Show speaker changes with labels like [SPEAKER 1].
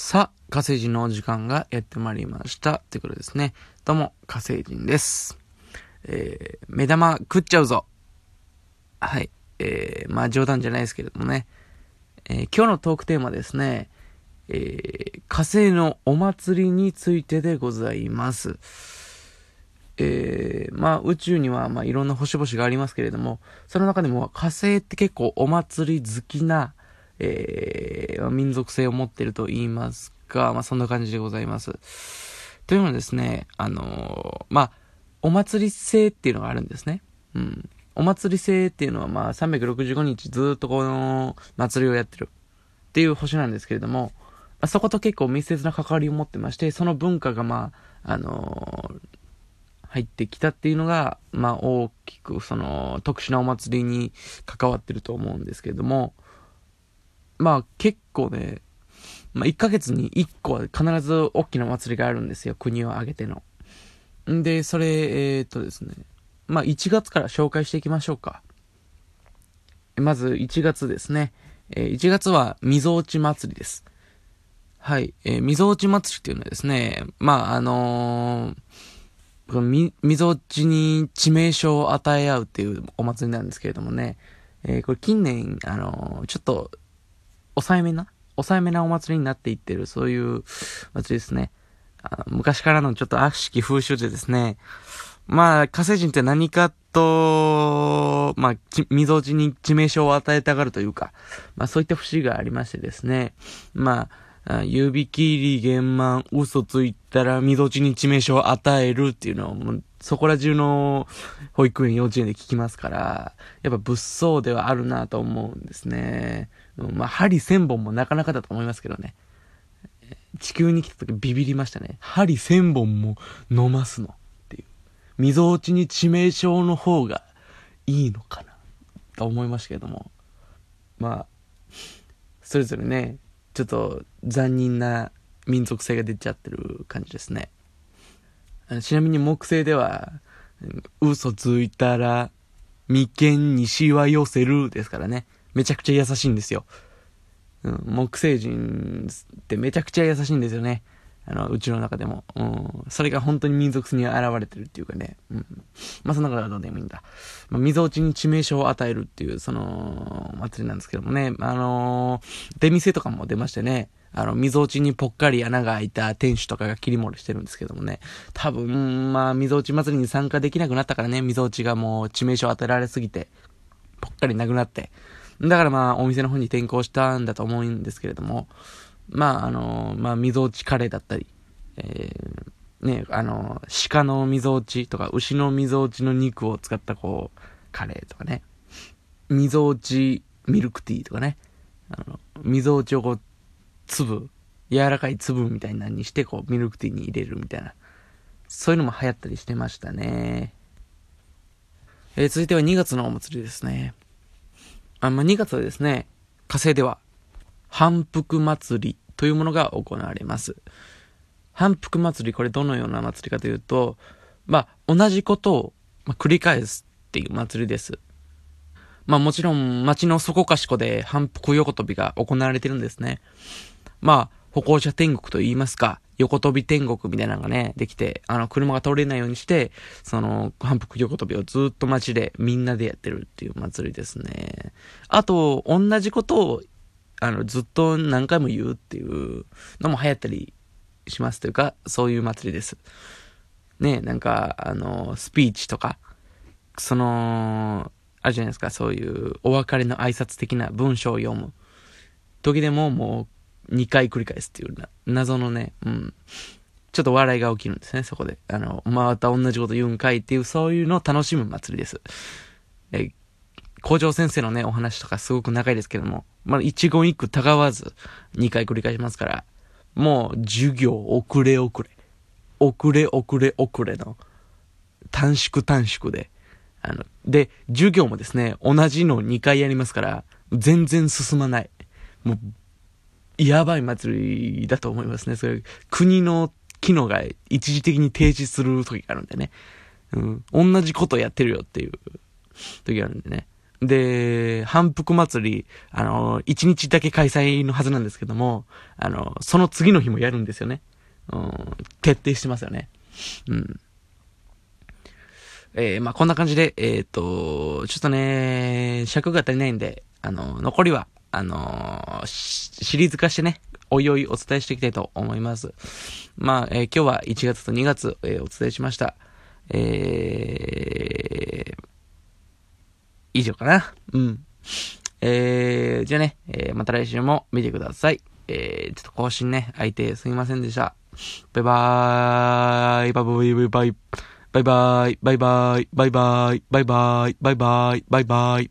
[SPEAKER 1] さあ、火星人のお時間がやってまいりました。ということですね。どうも、火星人です。えー、目玉食っちゃうぞ。はい。えー、まあ冗談じゃないですけれどもね。えー、今日のトークテーマですね。えー、火星のお祭りについてでございます。えー、まあ宇宙にはまあいろんな星々がありますけれども、その中でも火星って結構お祭り好きな、えー、民族性を持ってると言いますか、まあそんな感じでございます。というのはですね、あのー、まあ、お祭り性っていうのがあるんですね。うん。お祭り性っていうのはまあ365日ずっとこの祭りをやってるっていう星なんですけれども、まあ、そこと結構密接な関わりを持ってまして、その文化がまあ、あのー、入ってきたっていうのが、まあ大きくその特殊なお祭りに関わってると思うんですけれども、まあ結構ね、まあ1ヶ月に1個は必ず大きな祭りがあるんですよ、国を挙げての。んで、それ、えー、っとですね、まあ1月から紹介していきましょうか。まず1月ですね。えー、1月は、みぞおち祭りです。はい。えー、みぞおち祭りっていうのはですね、まあ、あのー、このみ、みぞおちに致命傷を与え合うっていうお祭りなんですけれどもね、えー、これ近年、あのー、ちょっと、抑えめな抑えめなお祭りになっていってる、そういう祭りですね。あ昔からのちょっと悪しき風習でですね、まあ、火星人って何かと、まあ、みぞおちに致命傷を与えたがるというか、まあそういった節がありましてですね、まあ、指切り、玄満、嘘ついたら、みぞちに致命傷を与えるっていうのを、そこら中の保育園、幼稚園で聞きますから、やっぱ物騒ではあるなと思うんですね。まあ、針千本もなかなかだと思いますけどね。地球に来た時ビビりましたね。針千本も飲ますのっていう。みぞおちに致命傷の方がいいのかなと思いましたけども。まあ、それぞれね、ちょっと残忍な民族性が出ちゃってる感じですね。ちなみに木星では、嘘ついたら、眉間にしわ寄せるですからね。めちゃくちゃ優しいんですよ。うん、木星人ってめちゃくちゃ優しいんですよね。あの、宇宙の中でも。うん。それが本当に民族に現れてるっていうかね。うん。まあ、その中はどうでもいいんだ。まあ、溝落ちに致命傷を与えるっていう、その、祭りなんですけどもね。あのー、出店とかも出ましてね。あの、溝落ちにぽっかり穴が開いた店主とかが切り盛りしてるんですけどもね。多分、まあ、溝落ち祭りに参加できなくなったからね。溝落ちがもう致命傷を与えられすぎて、ぽっかりなくなって。だからまあ、お店の方に転校したんだと思うんですけれども、まあ、あの、まあ、溝落ちカレーだったり、えー、ね、あの、鹿の溝落ちとか、牛の溝落ちの肉を使ったこう、カレーとかね、溝落ちミルクティーとかね、あの、溝落ちをこう、粒、柔らかい粒みたいなにして、こう、ミルクティーに入れるみたいな、そういうのも流行ったりしてましたね。えー、続いては2月のお祭りですね。あまあ、2月はですね、火星では、反復祭りというものが行われます。反復祭り、これどのような祭りかというと、まあ、同じことを、繰り返すっていう祭りです。まあもちろん街のそこかしこで反復横跳びが行われてるんですね。まあ、歩行者天国と言いますか、横跳び天国みたいなのがね、できて、あの、車が通れないようにして、その、反復横跳びをずっと街でみんなでやってるっていう祭りですね。あと、同じことを、あの、ずっと何回も言うっていうのも流行ったりしますというか、そういう祭りです。ね、なんか、あの、スピーチとか、その、あるじゃないですか、そういうお別れの挨拶的な文章を読む時でももう2回繰り返すっていうな、謎のね、うん。ちょっと笑いが起きるんですね、そこで。あの、また同じこと言うんかいっていう、そういうのを楽しむ祭りです。え、校長先生のね、お話とかすごく長いですけども、まあ、一言一句たがわず2回繰り返しますから、もう授業遅れ遅れ、遅れ遅れ遅れの短縮短縮で、あの、で、授業もですね、同じの2回やりますから、全然進まない。もうやばい祭りだと思いますね。それ、国の機能が一時的に停止する時があるんでね。うん。同じことやってるよっていう時があるんでね。で、反復祭り、あの、1日だけ開催のはずなんですけども、あの、その次の日もやるんですよね。うん、徹底してますよね。うん。えー、まあ、こんな感じで、えっ、ー、と、ちょっとね、尺が足りないんで、あの、残りは、あのシリーズ化してね、おいおいお伝えしていきたいと思います。まあ、えー、今日は1月と2月、えー、お伝えしました。えー、以上かな。うん。えー、じゃあね、えー、また来週も見てください。えー、ちょっと更新ね、空いてすみませんでした。バイバーイ、バイ。バイバイ。バイ、バイ。バイ、バイ。バイ、バイ。バイ、バイ。バイ、バイ。バイ、バイ。バイ、バイ